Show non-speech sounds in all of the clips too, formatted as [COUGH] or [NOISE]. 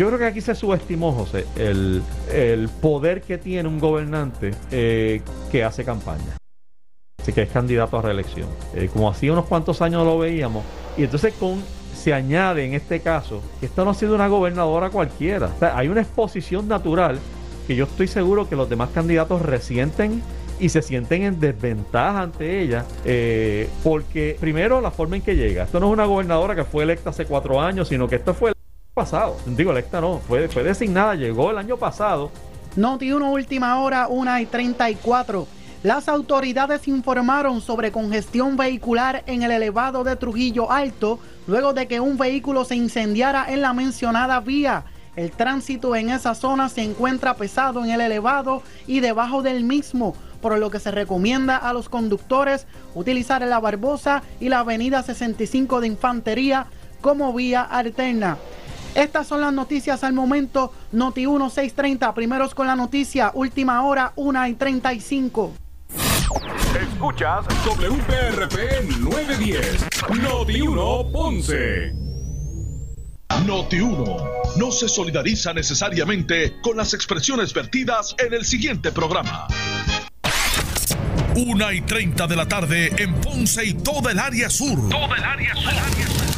Yo creo que aquí se subestimó, José, el, poder que tiene un gobernante eh, que hace campaña. Así que es candidato a reelección. Eh, como hacía unos cuantos años lo veíamos. Y entonces con se añade en este caso que esta no ha sido una gobernadora cualquiera. O sea, hay una exposición natural que yo estoy seguro que los demás candidatos resienten y se sienten en desventaja ante ella, eh, porque primero la forma en que llega. Esto no es una gobernadora que fue electa hace cuatro años, sino que esto fue pasado. Digo, electa no, fue, fue designada, llegó el año pasado. Noti 1 última hora, 1 y 34. Las autoridades informaron sobre congestión vehicular en el elevado de Trujillo Alto luego de que un vehículo se incendiara en la mencionada vía. El tránsito en esa zona se encuentra pesado en el elevado y debajo del mismo, por lo que se recomienda a los conductores utilizar la Barbosa y la avenida 65 de Infantería como vía alterna. Estas son las noticias al momento. Noti 1630, primeros con la noticia, última hora, 1 y 35. Escuchas WPRP 910, Noti 1 Ponce. Noti 1 no se solidariza necesariamente con las expresiones vertidas en el siguiente programa. 1 y 30 de la tarde en Ponce y toda el área sur. Toda el área sur.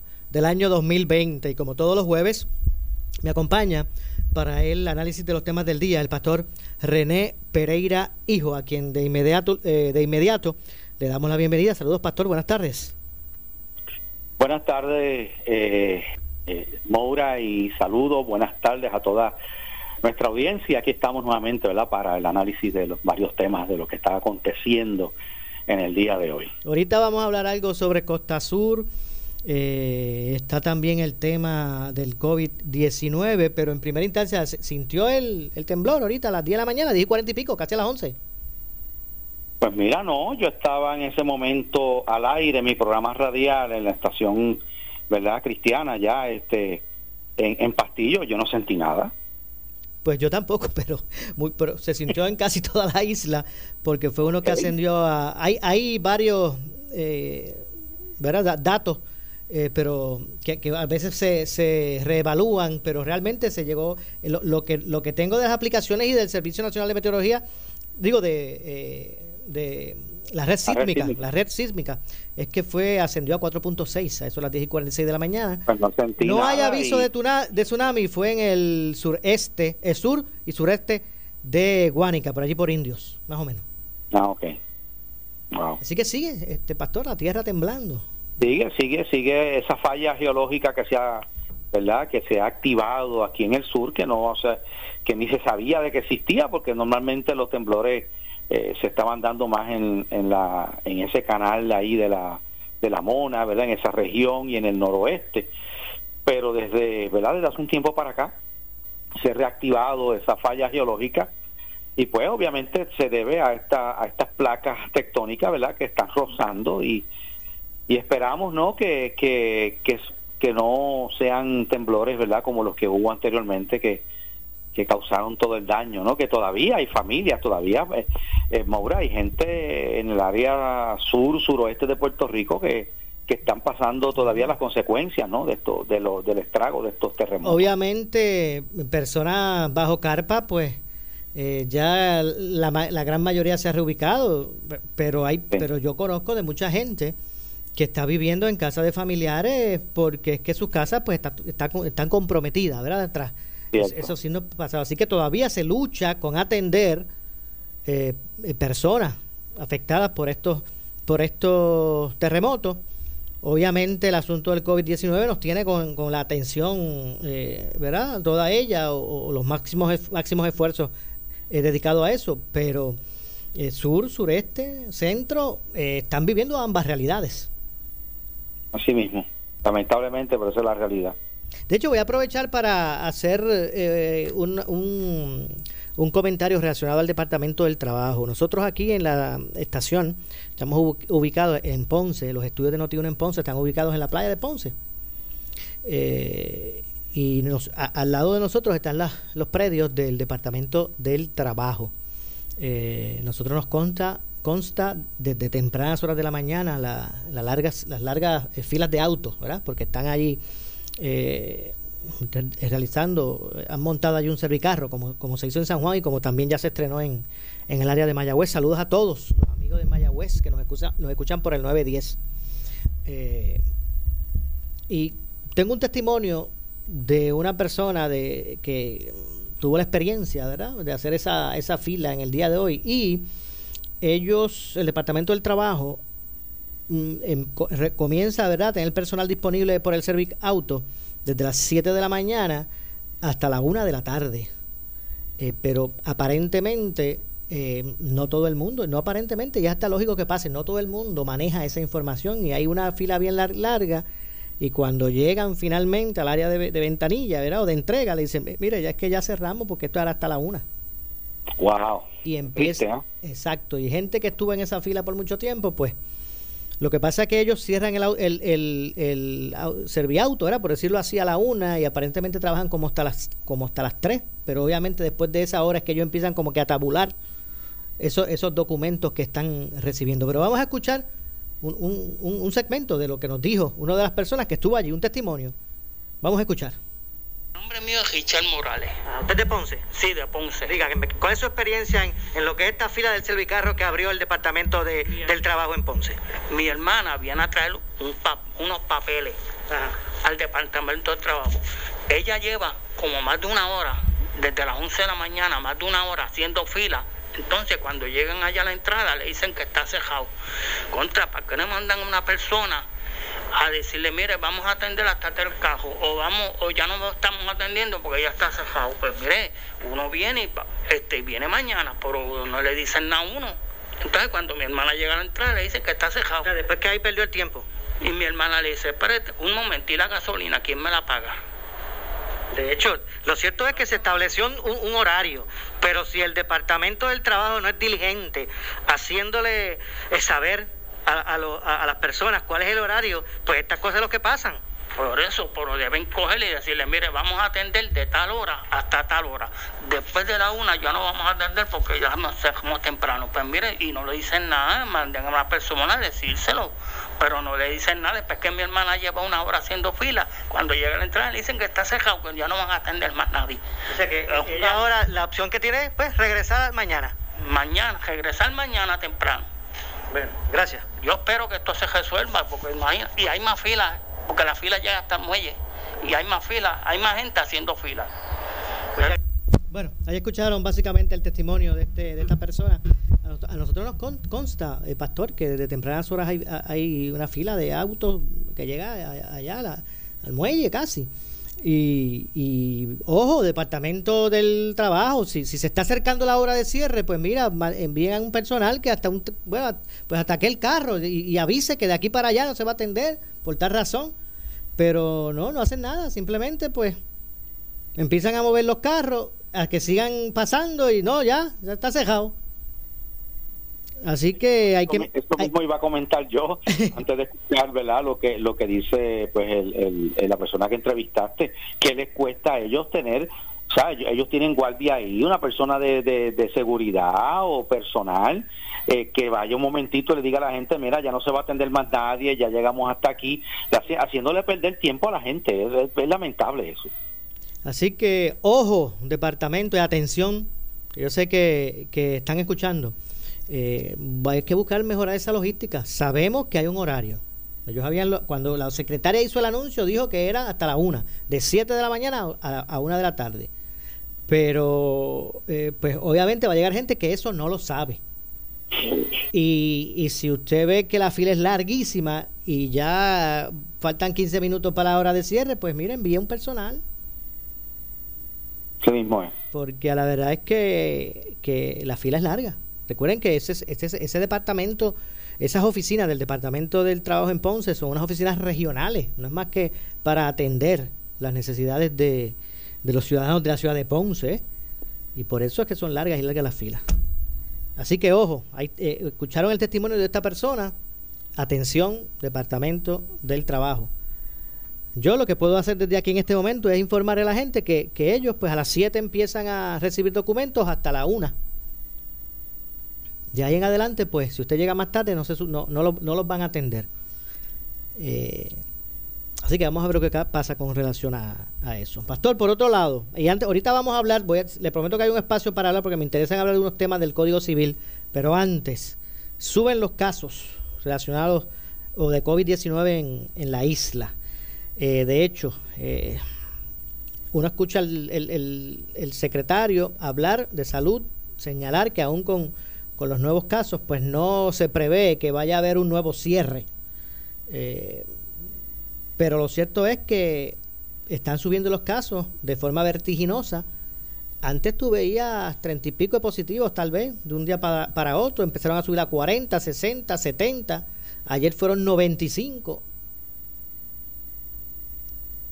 del año 2020 y como todos los jueves, me acompaña para el análisis de los temas del día el pastor René Pereira Hijo, a quien de inmediato, eh, de inmediato le damos la bienvenida. Saludos, pastor, buenas tardes. Buenas tardes, eh, eh, Moura, y saludos, buenas tardes a toda nuestra audiencia. Aquí estamos nuevamente, ¿verdad?, para el análisis de los varios temas de lo que está aconteciendo en el día de hoy. Ahorita vamos a hablar algo sobre Costa Sur, eh, está también el tema del COVID-19, pero en primera instancia sintió el, temblor ahorita a las 10 de la mañana, 10 y 40 y pico, casi a las 11. Pues mira, no, yo estaba en ese momento al aire, mi programa radial en la estación, ¿verdad? Cristiana, ya este, en, en Pastillo, yo no sentí nada. Pues yo tampoco, [LAUGHS] pero, muy, pero se sintió en casi toda la isla, porque fue uno que ascendió a... Hay, hay varios eh, ¿verdad? datos eh, pero que, a veces se, se reevalúan, pero realmente se llegó, eh, lo, que, lo que tengo de las aplicaciones y del Servicio Nacional de Meteorología, digo, de, eh, de la red sísmica, la red sísmica, es que fue, ascendió a 4.6, a eso a las 10 y 46 de la mañana. Pues no, hay aviso de, de tsunami, fue en el sureste, el sur y sureste de Guánica, por allí por Indios, más o menos. Ah, ok. Así que sigue, este pastor, la tierra temblando. Sigue, sigue, sigue esa falla geológica que se ha, ¿verdad? Que se ha activado aquí en el sur, que no, o sea, que ni se sabía de que existía, porque normalmente los temblores eh, se estaban dando más en, en la, en ese canal ahí de la, de la Mona, ¿verdad? En esa región y en el noroeste. Pero desde, ¿verdad? Desde hace un tiempo para acá se ha reactivado esa falla geológica y pues obviamente se debe a esta a estas placas tectónicas, ¿verdad? Que están rozando y y esperamos no que, que, que, no sean temblores verdad como los que hubo anteriormente que, que causaron todo el daño no que todavía hay familias todavía eh, eh Maura hay gente en el área sur suroeste de Puerto Rico que que están pasando todavía las consecuencias ¿no? de esto de lo, del estrago de estos terremotos. Obviamente personas bajo carpa pues eh, ya la, la, gran mayoría se ha reubicado pero hay pero yo conozco de mucha gente que está viviendo en casa de familiares porque es que sus casas pues está, están comprometidas, ¿verdad? Tras eso sí no pasado. Así que todavía se lucha con atender eh, eh, personas afectadas por estos, por estos terremotos. Obviamente el asunto del COVID-19 nos tiene con, la atención, eh, ¿verdad? Toda ella o, los máximos, máximos esfuerzos dedicados a eso, pero sur, sureste, centro, están viviendo ambas realidades. Así mismo, lamentablemente, pero esa es la realidad. De hecho, voy a aprovechar para hacer eh, un, un, comentario relacionado al Departamento del Trabajo. Nosotros aquí en la estación estamos ubicados en Ponce, los estudios de Notiuno en Ponce están ubicados en la playa de Ponce. Eh, y al lado de nosotros están los predios del Departamento del Trabajo. Eh, nosotros nos consta consta desde tempranas horas de la mañana la, largas, las largas filas de autos, ¿verdad? Porque están allí eh, realizando, han montado allí un servicarro, como, como se hizo en San Juan y como también ya se estrenó en, en el área de Mayagüez. Saludos a todos los amigos de Mayagüez que nos escuchan, nos escuchan por el 910. Eh, y tengo un testimonio de una persona de que tuvo la experiencia, ¿verdad?, de hacer esa, esa fila en el día de hoy. Y ellos, el Departamento del Trabajo, mm, em, comienza ¿verdad? tener personal disponible por el Servic Auto desde las 7 de la mañana hasta la 1 de la tarde. Eh, pero aparentemente, eh, no todo el mundo, no aparentemente, ya está lógico que pase, no todo el mundo maneja esa información y hay una fila bien larga y cuando llegan finalmente al área de, ventanilla ¿verdad? o de entrega, le dicen, mire, ya es que ya cerramos porque esto era hasta la 1. Wow. Y empieza. Exacto. Y gente que estuvo en esa fila por mucho tiempo, pues. Lo que pasa es que ellos cierran el, el, el, el serviauto, ¿era? Por decirlo así, a la una y aparentemente trabajan como hasta las como hasta las tres. Pero obviamente después de esa hora es que ellos empiezan como que a tabular esos, esos documentos que están recibiendo. Pero vamos a escuchar un, un, un segmento de lo que nos dijo una de las personas que estuvo allí, un testimonio. Vamos a escuchar nombre mío es Richard Morales. Ah, ¿Usted es de Ponce? Sí, de Ponce. Diga, ¿cuál es su experiencia en, lo que es esta fila del servicarro que abrió el Departamento de, del Trabajo en Ponce? Mi hermana viene a traer unos papeles al Departamento del Trabajo. Ella lleva como más de una hora, desde las 11 de la mañana, más de una hora haciendo fila entonces, cuando llegan allá a la entrada, le dicen que está cejado. Contra, ¿para qué le mandan a una persona a decirle, mire, vamos a atender hasta el cajo, o vamos, o ya no estamos atendiendo porque ya está cerrado. Pues mire, uno viene y este, viene mañana, pero no le dicen nada a uno. Entonces cuando mi hermana llega a la entrada le dice que está cerrado. después que ahí perdió el tiempo. Y mi hermana le dice, espérate, un momento, ¿y la gasolina quién me la paga? De hecho, lo cierto es que se estableció un, un, horario, pero si el Departamento del Trabajo no es diligente haciéndole saber a, las personas cuál es el horario, pues estas cosas es lo que pasan. Por eso, pero deben cogerle y decirle, mire, vamos a atender de tal hora hasta tal hora. Después de la una ya no vamos a atender porque ya como temprano. Pues mire, y no le dicen nada, manden a una persona a decírselo. Pero no le dicen nada, después que mi hermana lleva una hora haciendo fila, cuando llega a la entrada le dicen que está cerrado, que ya no van a atender más nadie. O sea que ahora la opción que tiene es pues, regresar mañana. Mañana, regresar mañana temprano. Bueno, gracias. Yo espero que esto se resuelva, porque imagínate, y hay más filas, porque la fila llega hasta el muelle, y hay más filas, hay más gente haciendo filas. Bueno, ahí escucharon básicamente el testimonio de, este, de esta persona. A nosotros nos consta, eh, pastor, que desde tempranas horas hay, una fila de autos que llega allá al muelle casi. Y, ojo, Departamento del Trabajo, si, se está acercando la hora de cierre, pues mira, envíen un personal que hasta un, bueno, pues hasta aquel carro y, avise que de aquí para allá no se va a atender por tal razón. Pero no, no hacen nada, simplemente pues empiezan a mover los carros a que sigan pasando y no, ya, ya está cejado. Así que hay que esto mismo iba a comentar yo [LAUGHS] antes de escuchar, ¿verdad? Lo que lo que dice pues el, la persona que entrevistaste, que les cuesta a ellos tener o sea, ellos tienen guardia ahí, una persona de, de, seguridad o personal eh, que vaya un momentito y le diga a la gente, mira, ya no se va a atender más nadie, ya llegamos hasta aquí, haciéndole perder tiempo a la gente. Es, lamentable eso. Así que, ojo, departamento de atención, yo sé que, que están escuchando. Eh, hay que buscar mejorar esa logística. Sabemos que hay un horario, Ellos habían, cuando la secretaria hizo el anuncio, dijo que era hasta la una, de 7 de la mañana a, a una de la tarde. Pero, eh, pues obviamente va a llegar gente que eso no lo sabe. Y, y, si usted ve que la fila es larguísima y ya faltan 15 minutos para la hora de cierre, pues mire, envíe un personal. Sí mismo es. Porque la verdad es que, que la fila es larga. Recuerden que ese, ese, ese departamento, esas oficinas del Departamento del Trabajo en Ponce son unas oficinas regionales, no es más que para atender las necesidades de, los ciudadanos de la ciudad de Ponce. Y por eso es que son largas y largas las filas. Así que ojo, eh, escucharon el testimonio de esta persona. Atención, Departamento del Trabajo. Yo lo que puedo hacer desde aquí en este momento es informar a la gente que, que ellos pues a las 7 empiezan a recibir documentos hasta la 1. De ahí en adelante, pues si usted llega más tarde, no, se, no, no, lo, no los van a atender. Eh, Así que vamos a ver qué pasa con relación a, eso. Pastor, por otro lado, y antes, ahorita vamos a hablar, voy le prometo que hay un espacio para hablar porque me interesa hablar de unos temas del Código Civil, pero antes, suben los casos relacionados o de COVID-19 en, la isla. Eh, de hecho, eh, uno escucha el, secretario hablar de salud, señalar que aún con, con, los nuevos casos, pues no se prevé que vaya a haber un nuevo cierre. Eh, pero lo cierto es que están subiendo los casos de forma vertiginosa. Antes tú veías treinta y pico de positivos, tal vez, de un día para, otro. Empezaron a subir a 40, 60, 70. Ayer fueron 95.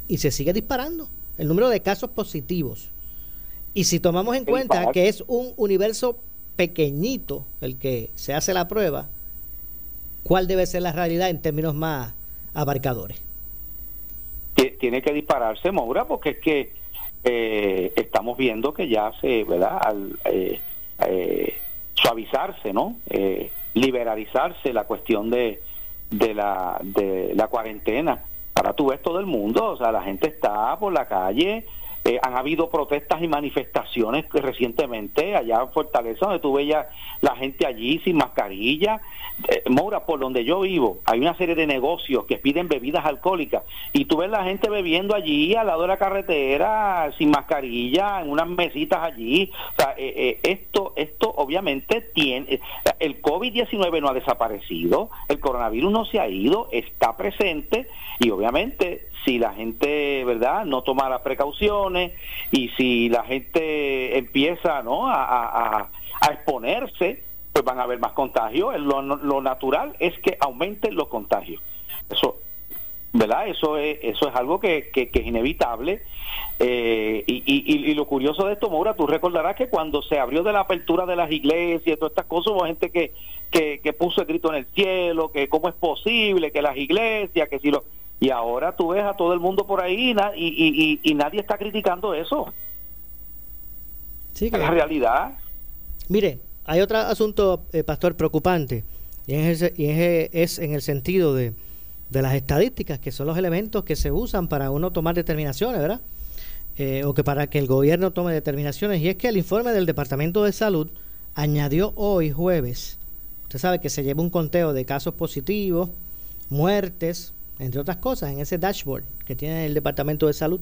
Y se sigue disparando el número de casos positivos. Y si tomamos en cuenta que es un universo pequeñito el que se hace la prueba, ¿cuál debe ser la realidad en términos más abarcadores? tiene que dispararse Moura porque es que eh, estamos viendo que ya se, ¿verdad? Al eh, eh, suavizarse, ¿no? liberalizarse la cuestión de, de, la, de la cuarentena. Ahora tú ves todo el mundo, o sea, la gente está por la calle, eh, han habido protestas y manifestaciones recientemente allá en Fortaleza, donde tú veías la gente allí sin mascarilla. Eh, Moura, por donde yo vivo, hay una serie de negocios que piden bebidas alcohólicas y tú ves la gente bebiendo allí al lado de la carretera sin mascarilla, en unas mesitas allí. O sea, eh, esto, esto obviamente tiene, el COVID-19 no ha desaparecido, el coronavirus no se ha ido, está presente y obviamente si la gente, ¿verdad?, no toma las precauciones y si la gente empieza, ¿no?, a, exponerse, pues van a haber más contagios. Lo, natural es que aumenten los contagios. Eso, ¿verdad? Eso es, eso es algo que, que, es inevitable. Eh, y, y, lo curioso de esto, Maura, tú recordarás que cuando se abrió de la apertura de las iglesias y todas estas cosas, hubo gente que, que, que puso el grito en el cielo, que cómo es posible que las iglesias, que si lo y ahora tú ves a todo el mundo por ahí y, y, nadie está criticando eso. Sí, es la realidad. Mire, hay otro asunto, eh, pastor, preocupante, y, es, y es, en el sentido de, de las estadísticas, que son los elementos que se usan para uno tomar determinaciones, ¿verdad? Eh, o que para que el gobierno tome determinaciones. Y es que el informe del Departamento de Salud añadió hoy, jueves, usted sabe que se lleva un conteo de casos positivos, muertes, entre otras cosas, en ese dashboard que tiene el Departamento de Salud,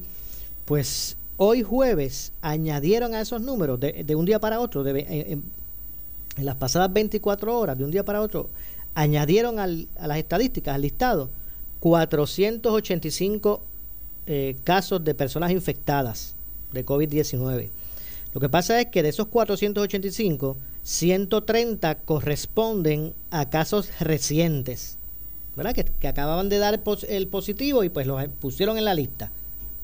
pues hoy jueves añadieron a esos números de, un día para otro, de, en, las pasadas 24 horas, de un día para otro, añadieron a las estadísticas, al listado, 485 eh, casos de personas infectadas de COVID-19. Lo que pasa es que de esos 485, 130 corresponden a casos recientes. ¿Verdad? Que, acababan de dar el, positivo y pues los pusieron en la lista.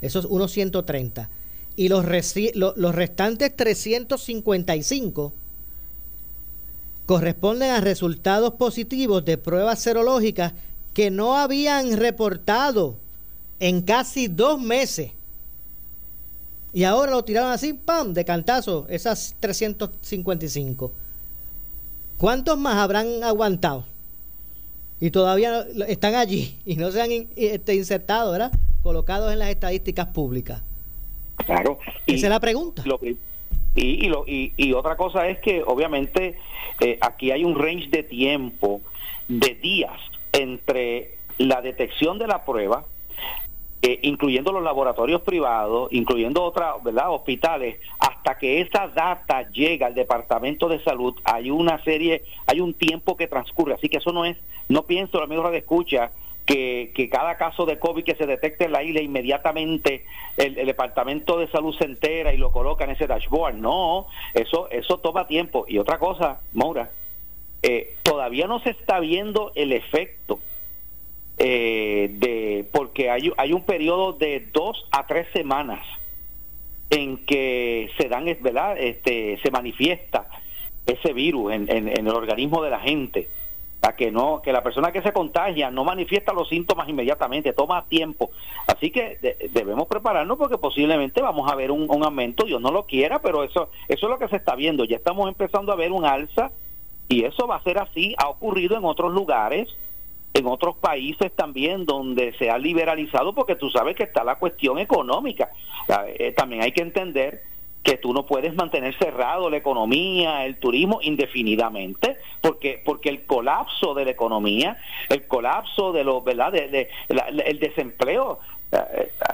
Esos unos 130. Y los, los restantes 355 corresponden a resultados positivos de pruebas serológicas que no habían reportado en casi dos meses. Y ahora lo tiraron así, ¡pam!, de cantazo, esas 355. ¿Cuántos más habrán aguantado? Y todavía están allí [LAUGHS] y no se han este, insertado, ¿verdad? Colocados en las estadísticas públicas. Claro. Esa es la pregunta. y, y, y, otra cosa es que obviamente eh, aquí hay un range de tiempo de días entre la detección de la prueba, eh, incluyendo los laboratorios privados, incluyendo otras, ¿verdad?, hospitales, hasta que esa data llega al Departamento de Salud, hay una serie, hay un tiempo que transcurre, así que eso no es, no pienso, amigo de escucha, que, que, cada caso de COVID que se detecte en la isla, inmediatamente el, Departamento de Salud se entera y lo coloca en ese dashboard. No, eso, eso toma tiempo. Y otra cosa, Maura, eh, todavía no se está viendo el efecto eh, de porque hay, hay un periodo de dos a tres semanas en que se dan, ¿verdad? Este, se manifiesta ese virus en, en el organismo de la gente a que no que la persona que se contagia no manifiesta los síntomas inmediatamente toma tiempo así que debemos prepararnos porque posiblemente vamos a ver un, aumento Dios no lo quiera pero eso eso es lo que se está viendo ya estamos empezando a ver un alza y eso va a ser así ha ocurrido en otros lugares en otros países también donde se ha liberalizado porque tú sabes que está la cuestión económica eh, también hay que entender que tú no puedes mantener cerrado la economía, el turismo indefinidamente, porque porque el colapso de la economía, el colapso de los, ¿verdad? De, el desempleo,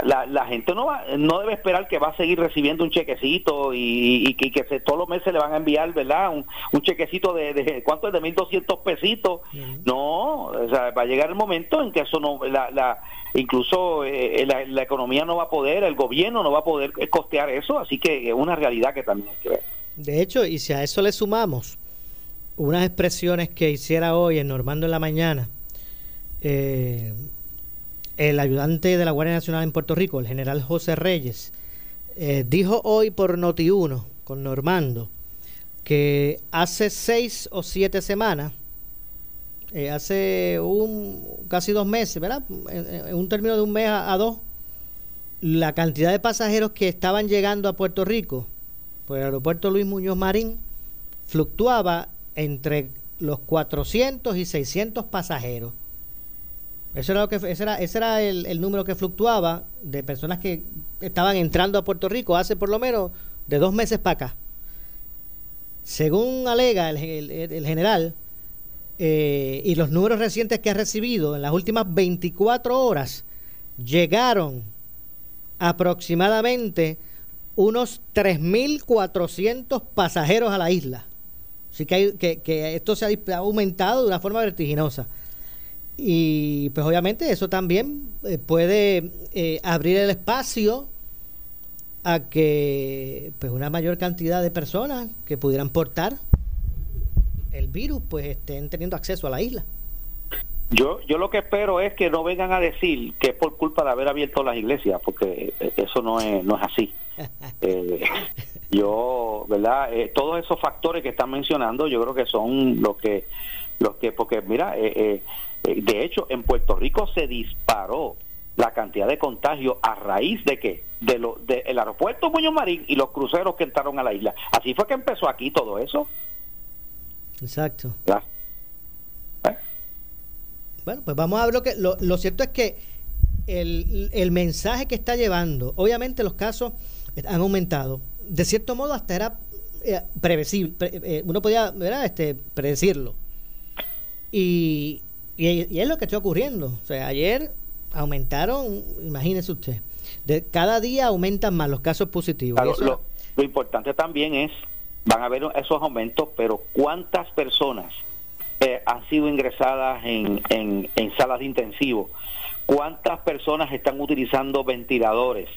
la, la, gente no va, no debe esperar que va a seguir recibiendo un chequecito y, que, que todos los meses le van a enviar, ¿verdad? Un, un chequecito de, de, ¿cuánto es? De 1.200 pesitos. No, o sea, va a llegar el momento en que eso no, la, la incluso eh, la, economía no va a poder, el gobierno no va a poder costear eso, así que es una realidad que también hay que ver. De hecho, y si a eso le sumamos unas expresiones que hiciera hoy en Normando en la mañana, eh, el ayudante de la Guardia Nacional en Puerto Rico, el general José Reyes, eh, dijo hoy por Noti1 con Normando que hace seis o siete semanas eh, hace un casi dos meses, ¿verdad? En, un término de un mes a, dos, la cantidad de pasajeros que estaban llegando a Puerto Rico por el aeropuerto Luis Muñoz Marín fluctuaba entre los 400 y 600 pasajeros. Eso era lo que, ese era, ese era el, número que fluctuaba de personas que estaban entrando a Puerto Rico hace por lo menos de dos meses para acá. Según alega el general, eh, y los números recientes que ha recibido en las últimas 24 horas llegaron aproximadamente unos 3.400 pasajeros a la isla. Así que, hay, que, esto se ha aumentado de una forma vertiginosa. Y pues obviamente eso también eh, puede eh, abrir el espacio a que pues una mayor cantidad de personas que pudieran portar el virus pues estén teniendo acceso a la isla. Yo, yo lo que espero es que no vengan a decir que es por culpa de haber abierto las iglesias, porque eso no es, no es así. [LAUGHS] Eh, yo, ¿verdad? Eh, todos esos factores que están mencionando, yo creo que son los que, los que, porque mira, eh, de hecho, en Puerto Rico se disparó la cantidad de contagios a raíz de que de lo del aeropuerto Muñoz Marín y los cruceros que entraron a la isla. Así fue que empezó aquí todo eso. Exacto. ¿Eh? Bueno, pues vamos a ver lo que... Lo, cierto es que el, mensaje que está llevando, obviamente los casos han aumentado. De cierto modo hasta era eh, previsible, eh, uno podía ¿verdad? Este, predecirlo. Y, y, es lo que está ocurriendo. O sea, ayer aumentaron, imagínese usted, de, cada día aumentan más los casos positivos. lo importante también es van a haber esos aumentos, pero ¿cuántas personas eh, han sido ingresadas en, en, salas de intensivo? ¿Cuántas personas están utilizando ventiladores?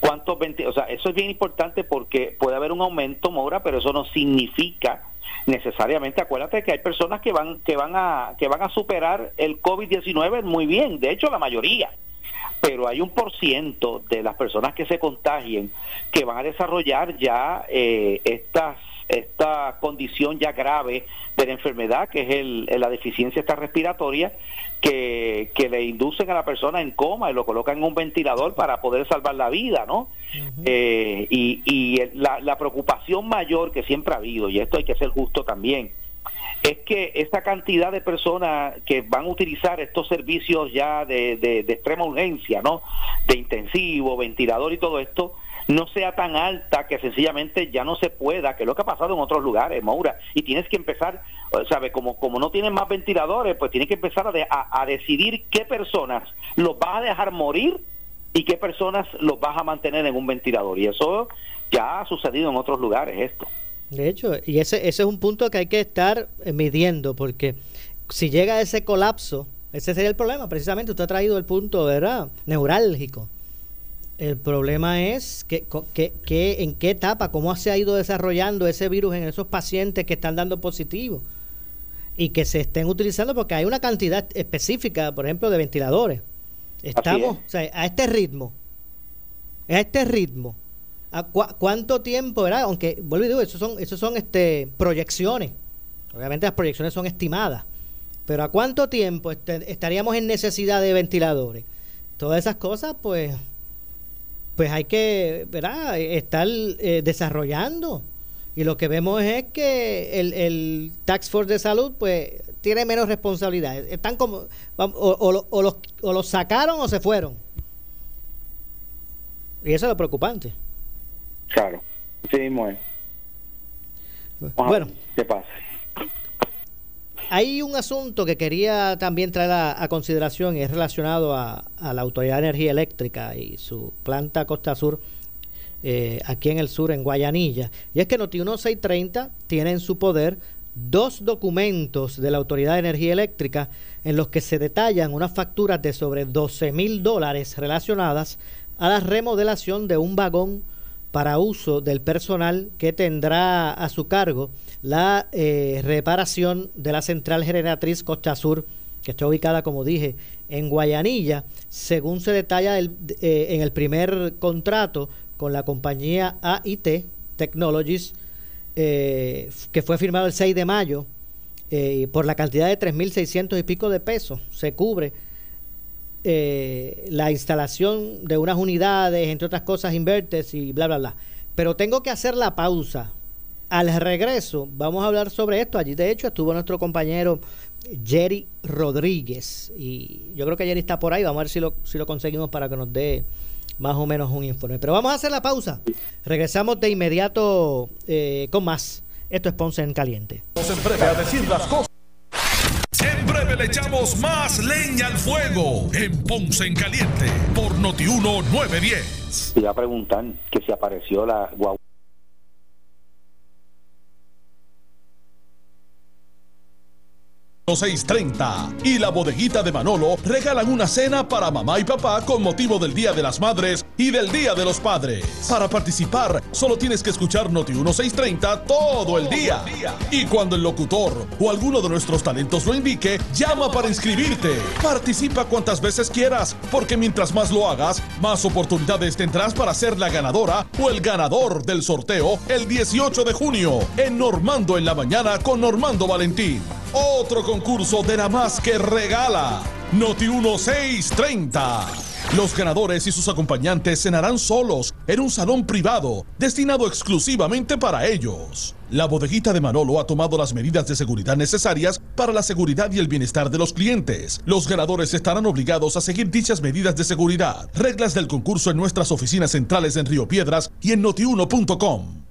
¿Cuántos o sea, eso es bien importante porque puede haber un aumento, Mora, pero eso no significa necesariamente acuérdate que hay personas que van que van a que van a superar el COVID-19 muy bien, de hecho la mayoría. Pero hay un por ciento de las personas que se contagien que van a desarrollar ya eh, estas esta condición ya grave de la enfermedad, que es el, la deficiencia esta respiratoria, que, que, le inducen a la persona en coma y lo colocan en un ventilador para poder salvar la vida, ¿no? Eh, y y la, la preocupación mayor que siempre ha habido, y esto hay que ser justo también, es que esta cantidad de personas que van a utilizar estos servicios ya de, de, extrema urgencia, ¿no? De intensivo, ventilador y todo esto, no sea tan alta que sencillamente ya no se pueda, que es lo que ha pasado en otros lugares, Moura, y tienes que empezar, ¿sabe? Como, como no tienen más ventiladores, pues tienes que empezar a, a decidir qué personas los vas a dejar morir y qué personas los vas a mantener en un ventilador. Y eso ya ha sucedido en otros lugares, esto. De hecho, y ese, ese es un punto que hay que estar eh, midiendo, porque si llega ese colapso, ese sería el problema, precisamente usted ha traído el punto, ¿verdad? Neurálgico. El problema es que, que, en qué etapa, cómo se ha ido desarrollando ese virus en esos pacientes que están dando positivo y que se estén utilizando porque hay una cantidad específica, por ejemplo, de ventiladores. Estamos, o sea, a este ritmo, a este ritmo, ¿a cuánto tiempo, verdad? Aunque, vuelvo y digo, eso son, eso son este, proyecciones. Obviamente las proyecciones son estimadas. Pero ¿a cuánto tiempo este, estaríamos en necesidad de ventiladores? Todas esas cosas, pues, pues hay que, ¿verdad? Estar eh, desarrollando. Y lo que vemos es que el, el Tax Force de Salud, pues, tiene menos responsabilidad. Están como, o, o, los, o los sacaron o se fueron. Y eso es lo preocupante. Claro, sí mismo es. bueno, ¿qué pasa? Hay un asunto que quería también traer a, consideración y es relacionado a, la Autoridad de Energía Eléctrica y su planta Costa Sur eh, aquí en el sur, en Guayanilla. Y es que Noti 1630 tiene en su poder dos documentos de la Autoridad de Energía Eléctrica en los que se detallan unas facturas de sobre 12 mil dólares relacionadas a la remodelación de un vagón para uso del personal que tendrá a su cargo la eh, reparación de la central generatriz Costa Sur, que está ubicada, como dije, en Guayanilla, según se detalla eh, en el primer contrato con la compañía AIT Technologies, eh, que fue firmado el 6 de mayo, por la cantidad de 3.600 y pico de pesos, se cubre la instalación de unas unidades, entre otras cosas, invertes y bla, bla, bla. Pero tengo que hacer la pausa al regreso vamos a hablar sobre esto. Allí de hecho estuvo nuestro compañero Jerry Rodríguez y yo creo que Jerry está por ahí. Vamos a ver si lo, si lo conseguimos para que nos dé más o menos un informe. Pero vamos a hacer la pausa. Regresamos de inmediato eh, con más. Esto es Ponce en Caliente. A decir las cosas. Breve le echamos más leña al fuego en Ponce en Caliente por Notiuno 910. Te a preguntar que si apareció la guagua 630 y la bodeguita de Manolo regalan una cena para mamá y papá con motivo del Día de las Madres y del Día de los Padres. Para participar, solo tienes que escuchar Noti 1630 todo el día. Y cuando el locutor o alguno de nuestros talentos lo indique, llama para inscribirte. Participa cuantas veces quieras, porque mientras más lo hagas, más oportunidades tendrás para ser la ganadora o el ganador del sorteo el 18 de junio en Normando en la mañana con Normando Valentín. Otro concurso de la más que regala. Noti 1630. Los ganadores y sus acompañantes cenarán solos en un salón privado destinado exclusivamente para ellos. La bodeguita de Manolo ha tomado las medidas de seguridad necesarias para la seguridad y el bienestar de los clientes. Los ganadores estarán obligados a seguir dichas medidas de seguridad. Reglas del concurso en nuestras oficinas centrales en Río Piedras y en notiuno.com.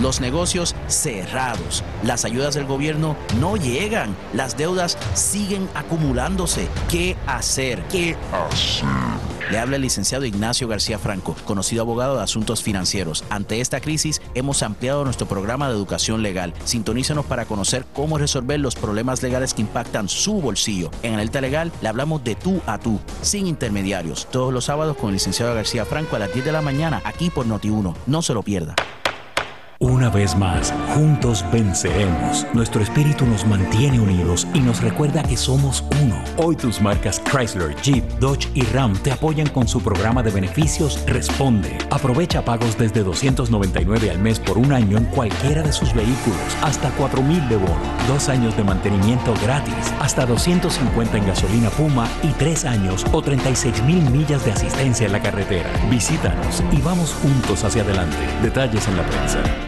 Los negocios cerrados. Las ayudas del gobierno no llegan. Las deudas siguen acumulándose. ¿Qué hacer? ¿Qué hacer? Le habla el licenciado Ignacio García Franco, conocido abogado de asuntos financieros. Ante esta crisis, hemos ampliado nuestro programa de educación legal. Sintonízanos para conocer cómo resolver los problemas legales que impactan su bolsillo. En Alerta Legal le hablamos de tú a tú, sin intermediarios. Todos los sábados con el licenciado García Franco a las 10 de la mañana, aquí por Noti1. No se lo pierda. Una vez más, juntos venceremos. Nuestro espíritu nos mantiene unidos y nos recuerda que somos uno. Hoy tus marcas Chrysler, Jeep, Dodge y Ram te apoyan con su programa de beneficios Responde. Aprovecha pagos desde 299 al mes por un año en cualquiera de sus vehículos, hasta 4000 de bono, dos años de mantenimiento gratis, hasta 250 en gasolina Puma y tres años o 36 mil millas de asistencia en la carretera. Visítanos y vamos juntos hacia adelante. Detalles en la prensa.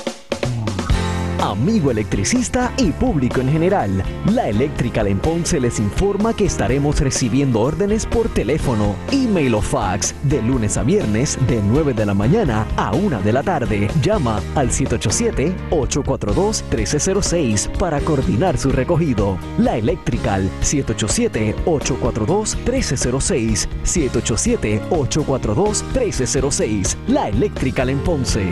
Amigo electricista y público en general, la Electrical en Ponce les informa que estaremos recibiendo órdenes por teléfono, email o fax de lunes a viernes de 9 de la mañana a 1 de la tarde. Llama al 787-842-1306 para coordinar su recogido. La Electrical 787-842-1306. 787-842-1306. La Electrical en Ponce.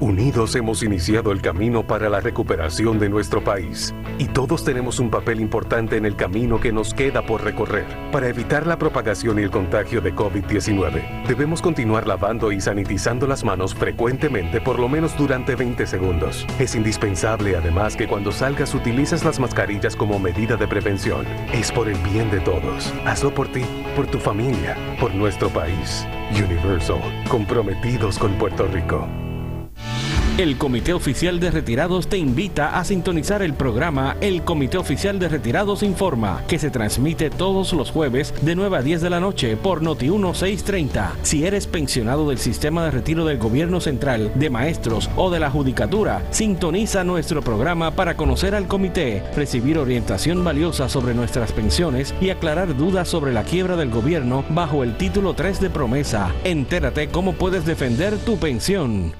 Unidos hemos iniciado el camino para la recuperación de nuestro país y todos tenemos un papel importante en el camino que nos queda por recorrer. Para evitar la propagación y el contagio de COVID-19, debemos continuar lavando y sanitizando las manos frecuentemente por lo menos durante 20 segundos. Es indispensable además que cuando salgas utilices las mascarillas como medida de prevención. Es por el bien de todos. Hazlo por ti, por tu familia, por nuestro país. Universal, comprometidos con Puerto Rico. El Comité Oficial de Retirados te invita a sintonizar el programa El Comité Oficial de Retirados Informa, que se transmite todos los jueves de 9 a 10 de la noche por Noti 1630. Si eres pensionado del sistema de retiro del gobierno central, de maestros o de la judicatura, sintoniza nuestro programa para conocer al comité, recibir orientación valiosa sobre nuestras pensiones y aclarar dudas sobre la quiebra del gobierno bajo el título 3 de promesa. Entérate cómo puedes defender tu pensión.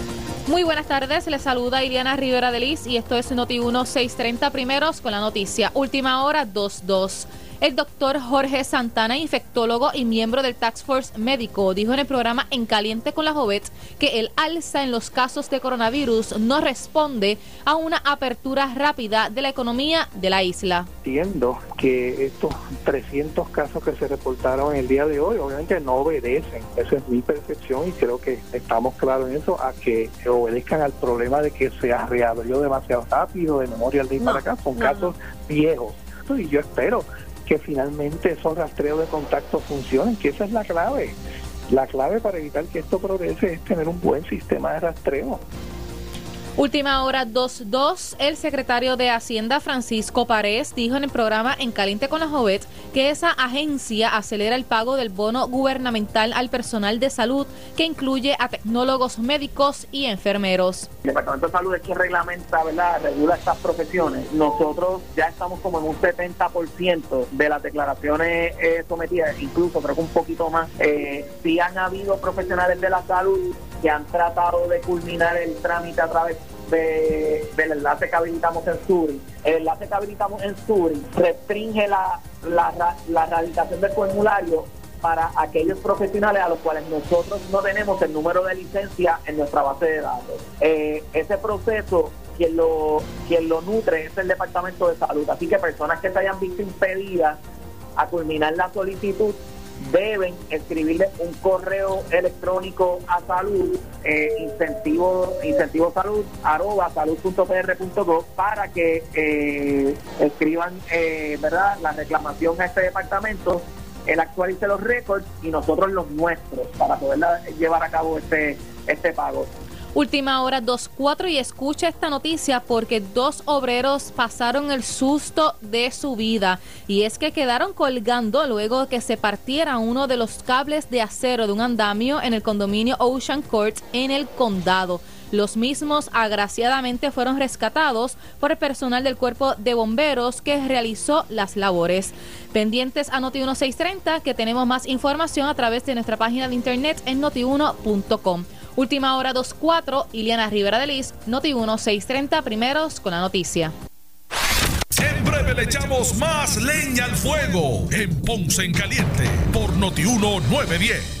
Muy buenas tardes, les saluda Iliana Rivera de Liz y esto es Noti 1 630 primeros con la noticia. Última hora 22. El doctor Jorge Santana, infectólogo y miembro del Task Force Médico, dijo en el programa En Caliente con la Jovet que el alza en los casos de coronavirus no responde a una apertura rápida de la economía de la isla. Entiendo que estos 300 casos que se reportaron el día de hoy obviamente no obedecen, esa es mi percepción y creo que estamos claros en eso, a que obedezcan al problema de que se reabrió demasiado rápido de Memorial Day para acá, son casos viejos. Y yo espero que finalmente esos rastreos de contacto funcionen, que esa es la clave. La clave para evitar que esto progrese es tener un buen sistema de rastreo. Última hora 2.2. El secretario de Hacienda, Francisco Párez, dijo en el programa En Caliente con la Jovet que esa agencia acelera el pago del bono gubernamental al personal de salud, que incluye a tecnólogos médicos y enfermeros. El Departamento de Salud es quien reglamenta, ¿verdad? Regula estas profesiones. Nosotros ya estamos como en un 70% de las declaraciones eh, sometidas, incluso creo que un poquito más. Eh, sí han habido profesionales de la salud que han tratado de culminar el trámite a través de, del enlace que habilitamos en Suri. El enlace que habilitamos en Suri restringe la, la, la radicación del formulario para aquellos profesionales a los cuales nosotros no tenemos el número de licencia en nuestra base de datos. Eh, ese proceso, quien lo, quien lo nutre es el Departamento de Salud. Así que personas que se hayan visto impedidas a culminar la solicitud deben escribirle un correo electrónico a salud, eh, incentivo, incentivo salud, arroba salud.pr.gov para que eh, escriban eh, verdad la reclamación a este departamento, él actualice los récords y nosotros los nuestros para poder llevar a cabo este, este pago. Última hora 2.4 y escucha esta noticia porque dos obreros pasaron el susto de su vida y es que quedaron colgando luego que se partiera uno de los cables de acero de un andamio en el condominio Ocean Court en el condado. Los mismos agraciadamente fueron rescatados por el personal del cuerpo de bomberos que realizó las labores. Pendientes a Noti1630 que tenemos más información a través de nuestra página de internet en notiuno.com. Última hora 2.4, Iliana Rivera de Liz, Noti 1, 6.30, primeros con la noticia. En breve le echamos más leña al fuego en Ponce en Caliente por Noti 1, 910.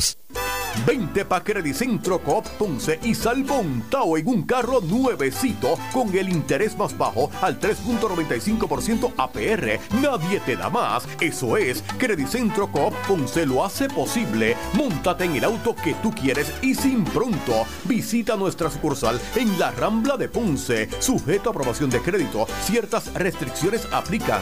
642 2452. Vente pa' Centro Coop Ponce y salvo un Tao en un carro nuevecito con el interés más bajo al 3.95% APR. Nadie te da más. Eso es, Centro Coop Ponce lo hace posible. Móntate en el auto que tú quieres y sin pronto. Visita nuestra sucursal en la Rambla de Ponce. Sujeto a aprobación de crédito. Ciertas restricciones aplican.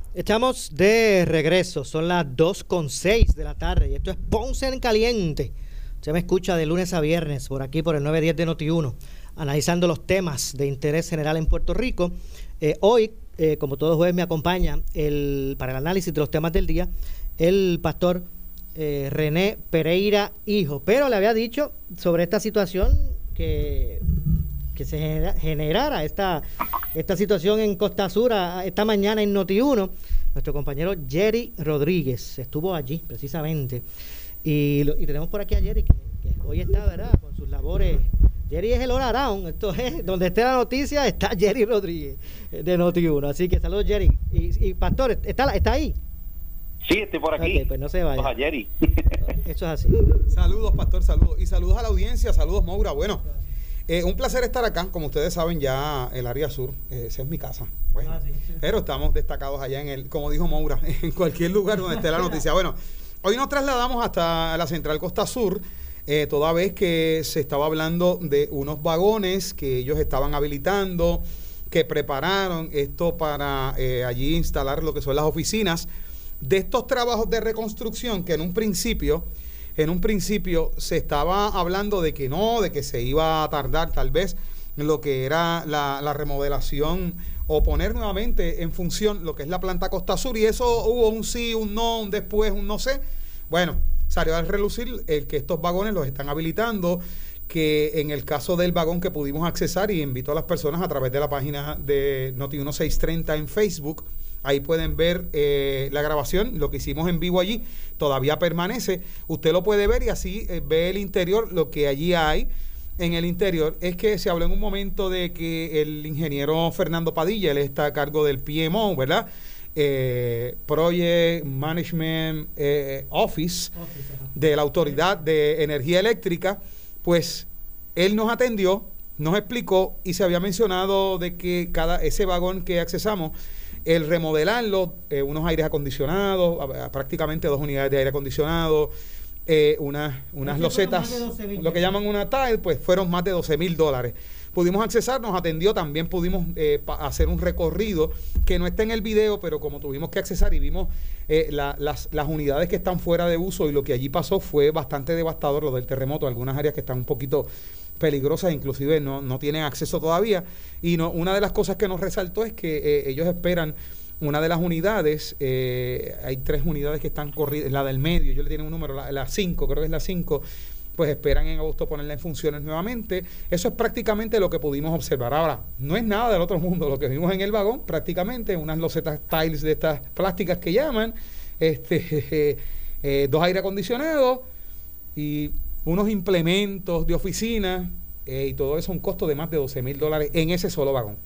Estamos de regreso, son las 2.6 de la tarde y esto es Ponce en Caliente. Se me escucha de lunes a viernes por aquí por el 910 de Noti1, analizando los temas de interés general en Puerto Rico. Eh, hoy, eh, como todos jueves, me acompaña el, para el análisis de los temas del día el pastor eh, René Pereira Hijo. Pero le había dicho sobre esta situación que que se generara esta, esta situación en Costa Sur esta mañana en Noti1. Nuestro compañero Jerry Rodríguez estuvo allí precisamente. Y, tenemos por aquí a Jerry que, hoy está, ¿verdad? Con sus labores. Jerry es el Around, esto es, donde esté la noticia está Jerry Rodríguez de Noti1. Así que saludos Jerry. Y, Pastor, ¿está, ¿está ahí? Sí, estoy por aquí. pues no se vaya. a Jerry. Eso es así. Saludos, Pastor, saludos. Y saludos a la audiencia, saludos, Moura. Bueno, eh, un placer estar acá. Como ustedes saben, ya el área sur, eh, esa es mi casa. Bueno, ah, Pero estamos destacados allá en el, como dijo Moura, [LAUGHS] en cualquier lugar donde esté la [LAUGHS] noticia. Bueno, hoy nos trasladamos hasta la central Costa Sur. Eh, toda vez que se estaba hablando de unos vagones que ellos estaban habilitando, que prepararon esto para allí instalar lo que son las oficinas de estos trabajos de reconstrucción que en un principio en un principio se estaba hablando de que no, de que se iba a tardar tal vez lo que era la, remodelación o poner nuevamente en función lo que es la planta Costa Sur y eso hubo un sí, un no, un después, un no sé. Bueno, salió a relucir el que estos vagones los están habilitando, que en el caso del vagón que pudimos accesar y invito a las personas a través de la página de Noti 1630 en Facebook, Ahí pueden ver eh, la grabación, lo que hicimos en vivo allí, todavía permanece. Usted lo puede ver y así eh, ve el interior, lo que allí hay en el interior. Es que se habló en un momento de que el ingeniero Fernando Padilla, él está a cargo del PMO, ¿verdad? Eh, Project Management Office de la Autoridad de Energía Eléctrica, pues él nos atendió, nos explicó y se había mencionado de que cada ese vagón que accesamos el remodelarlo, eh, unos aires acondicionados, a- a- prácticamente dos unidades de aire acondicionado, eh, unas, unas losetas, más de 12,000 lo que llaman una tile, pues fueron más de 12 mil dólares. Pudimos accesar, nos atendió, también pudimos eh, hacer un recorrido que no está en el video, pero como tuvimos que accesar y vimos eh, la- las, las unidades que están fuera de uso y lo que allí pasó fue bastante devastador, lo del terremoto, algunas áreas que están un poquito peligrosas, inclusive no, no tienen acceso todavía. Y no, una de las cosas que nos resaltó es que eh, ellos esperan una de las unidades, eh, hay tres unidades que están corridas, la del medio, yo le tienen un número, la, la cinco, creo que es la 5, pues esperan en agosto ponerla en funciones nuevamente. Eso es prácticamente lo que pudimos observar. Ahora, no es nada del otro mundo lo que vimos en el vagón, prácticamente unas losetas tiles de estas plásticas que llaman, este, [LAUGHS] eh, dos aire acondicionados y unos implementos de oficina eh, y todo eso un costo de más de 12 mil dólares en ese solo vagón.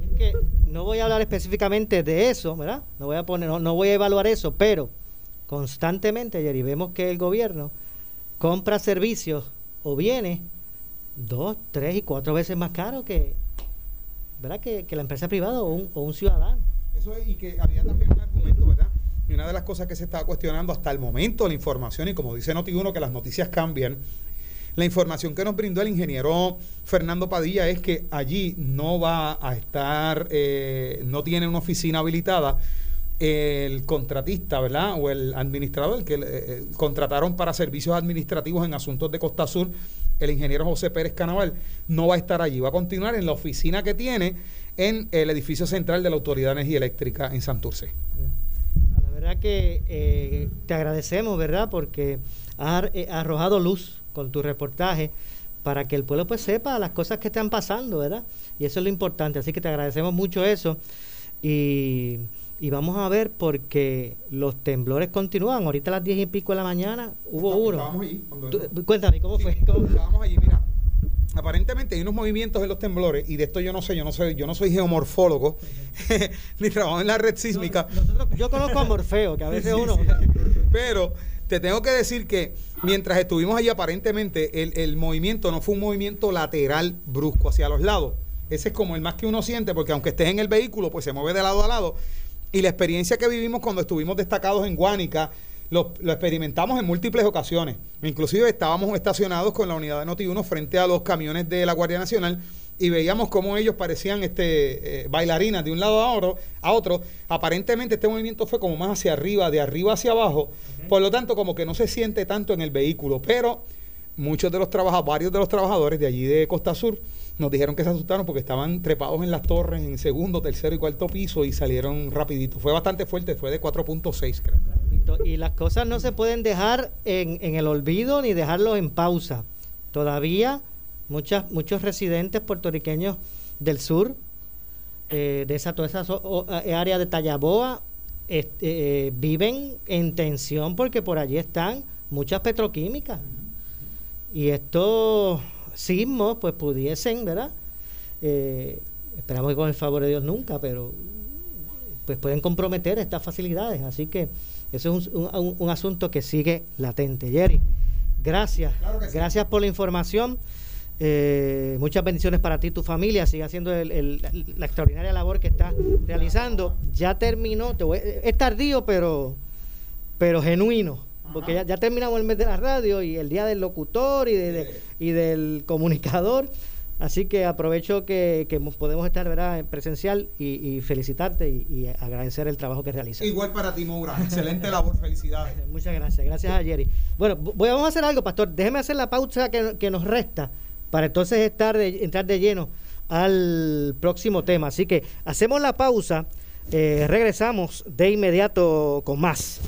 Es que no voy a hablar específicamente de eso, ¿verdad? No voy a poner, no, no voy a evaluar eso, pero constantemente, Jerry, vemos que el gobierno compra servicios o bienes dos, tres y cuatro veces más caro que, ¿verdad? Que, que la empresa privada o un, o un ciudadano. Eso es, y que había también un argumento, ¿verdad? Y una de las cosas que se estaba cuestionando hasta el momento, la información, y como dice Noti1, que las noticias cambian, la información que nos brindó el ingeniero Fernando Padilla es que allí no va a estar, eh, no tiene una oficina habilitada el contratista, ¿verdad? O el administrador que eh, contrataron para servicios administrativos en asuntos de Costa Sur, el ingeniero José Pérez Canaval, no va a estar allí, va a continuar en la oficina que tiene en el edificio central de la Autoridad Energía Eléctrica en Santurce. Verdad que eh, te agradecemos, ¿verdad? Porque has eh, arrojado luz con tu reportaje para que el pueblo pues sepa las cosas que están pasando, ¿verdad? Y eso es lo importante. Así que te agradecemos mucho eso. Y, y vamos a ver porque los temblores continúan. Ahorita a las diez y pico de la mañana hubo uno. Allí Tú- cuéntame, ¿cómo fue? ¿Cómo- Estábamos allí, mira. Aparentemente hay unos movimientos en los temblores y de esto yo no sé, yo no soy, yo no soy geomorfólogo [LAUGHS] ni trabajo en la red sísmica. yo conozco a Morfeo, que a veces [LAUGHS] Sí, uno... sí. Pero te tengo que decir que mientras estuvimos allí, aparentemente el, el movimiento no fue un movimiento lateral brusco hacia los lados. Ese es como el más que uno siente, porque aunque estés en el vehículo, pues se mueve de lado a lado. Y la experiencia que vivimos cuando estuvimos destacados en Guánica, lo, lo experimentamos en múltiples ocasiones. Inclusive estábamos estacionados con la unidad de Noti1 frente a los camiones de la Guardia Nacional y veíamos cómo ellos parecían este eh, bailarinas de un lado a otro, a otro. Aparentemente este movimiento fue como más hacia arriba, de arriba hacia abajo. Por lo tanto, como que no se siente tanto en el vehículo. Pero muchos de los trabajadores, varios de los trabajadores de allí de Costa Sur nos dijeron que se asustaron porque estaban trepados en las torres en segundo, tercero y cuarto piso y salieron rapidito. Fue bastante fuerte, fue de 4.6 creo. Y las cosas no se pueden dejar en, en el olvido ni dejarlo en pausa. Todavía muchas, muchos residentes puertorriqueños del sur, eh, de esa, toda esa eh, área de Tallaboa, eh, viven en tensión porque por allí están muchas petroquímicas. Y estos sismos, pues pudiesen, ¿verdad? Eh, esperamos que con el favor de Dios nunca, pero pues pueden comprometer estas facilidades. Así que eso es un, un- un asunto que sigue latente. Jerry, gracias. Gracias por la información. Eh, muchas bendiciones para ti y tu familia. Sigue haciendo el- el- la extraordinaria labor que estás realizando. Ya terminó, te voy- es tardío, pero, pero genuino. Porque ya, ya terminamos el mes de la radio y el día del locutor y, de- de- y del comunicador. Así que aprovecho que, que podemos estar ¿verdad? en presencial y, y felicitarte y, y agradecer el trabajo que realizas. Igual para ti, Moura. Excelente labor, felicidades. [LAUGHS] Muchas gracias, gracias a Jerry. Bueno, voy, vamos a hacer algo, Pastor. Déjeme hacer la pausa que, que nos resta para entonces estar de- entrar de lleno al próximo tema. Así que hacemos la pausa, eh, regresamos de inmediato con más.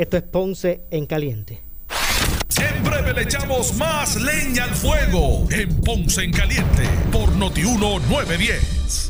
Esto es Ponce en Caliente. En breve le echamos más leña al fuego en Ponce en Caliente por Notiuno 910.